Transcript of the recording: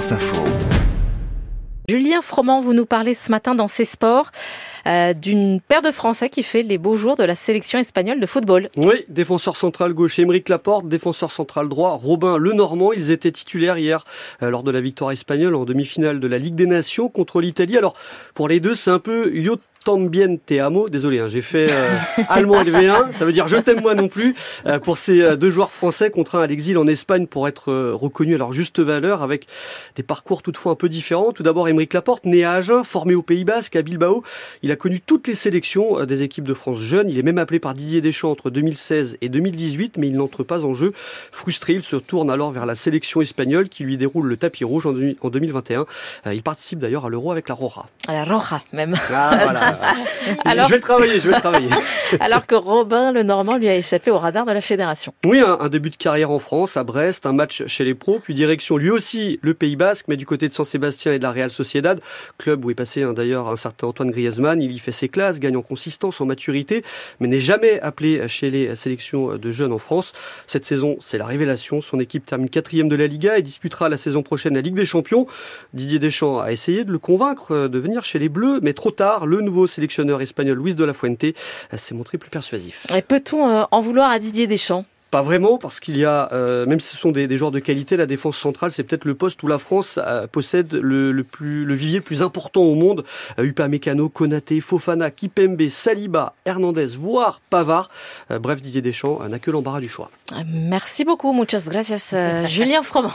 Info. Julien Froment, vous nous parlez ce matin dans ces sports euh, d'une paire de Français qui fait les beaux jours de la sélection espagnole de football. Oui, défenseur central gauche Émeric Laporte, défenseur central droit Robin Lenormand. Ils étaient titulaires hier euh, lors de la victoire espagnole en demi-finale de la Ligue des Nations contre l'Italie. Alors pour les deux, c'est un peu Yot Tambien te amo. Désolé, hein, j'ai fait euh, allemand LV1. Ça veut dire je t'aime moi non plus. Euh, pour ces euh, deux joueurs français contraints à l'exil en Espagne pour être reconnus à leur juste valeur, avec des parcours toutefois un peu différents. Tout d'abord, Émeric Laporte, né à Agen, formé au Pays Basque, à Bilbao. Il a connu toutes les sélections des équipes de France jeunes. Il est même appelé par Didier Deschamps entre 2016 et 2018, mais il n'entre pas en jeu. Frustré, il se tourne alors vers la sélection espagnole qui lui déroule le tapis rouge en, 2021. Il participe d'ailleurs à l'Euro avec la Roja. À la Roja même. Ah, voilà. Alors... Je vais travailler, je vais travailler. Alors que Robin Le Normand lui a échappé au radar de la fédération. Oui, un, début de carrière en France, à Brest, un match chez les pros, puis direction lui aussi le Pays Basque, mais du côté de San Sébastien et de la Real Sociedad, club où est passé hein, d'ailleurs un certain Antoine Griezmann. Il y fait ses classes, gagne en consistance, en maturité, mais n'est jamais appelé chez les sélections de jeunes en France. Cette saison, c'est la révélation. Son équipe termine quatrième de la Liga et disputera la saison prochaine la Ligue des Champions. Didier Deschamps a essayé de le convaincre de venir chez les Bleus, mais trop tard, le nouveau sélectionneur espagnol Luis de la Fuente euh, s'est montré plus persuasif. Et peut-on euh, en vouloir à Didier Deschamps? Pas vraiment, parce qu'il y a, euh, même si ce sont des, des, joueurs de qualité, la défense centrale, c'est peut-être le poste où la France possède le, plus, le vivier le plus important au monde. Euh, Upamecano, Konaté, Fofana, Kipembe, Saliba, Hernandez, voire Pavard. bref, Didier Deschamps n'a que l'embarras du choix. Merci beaucoup, muchas gracias, Julien Froment.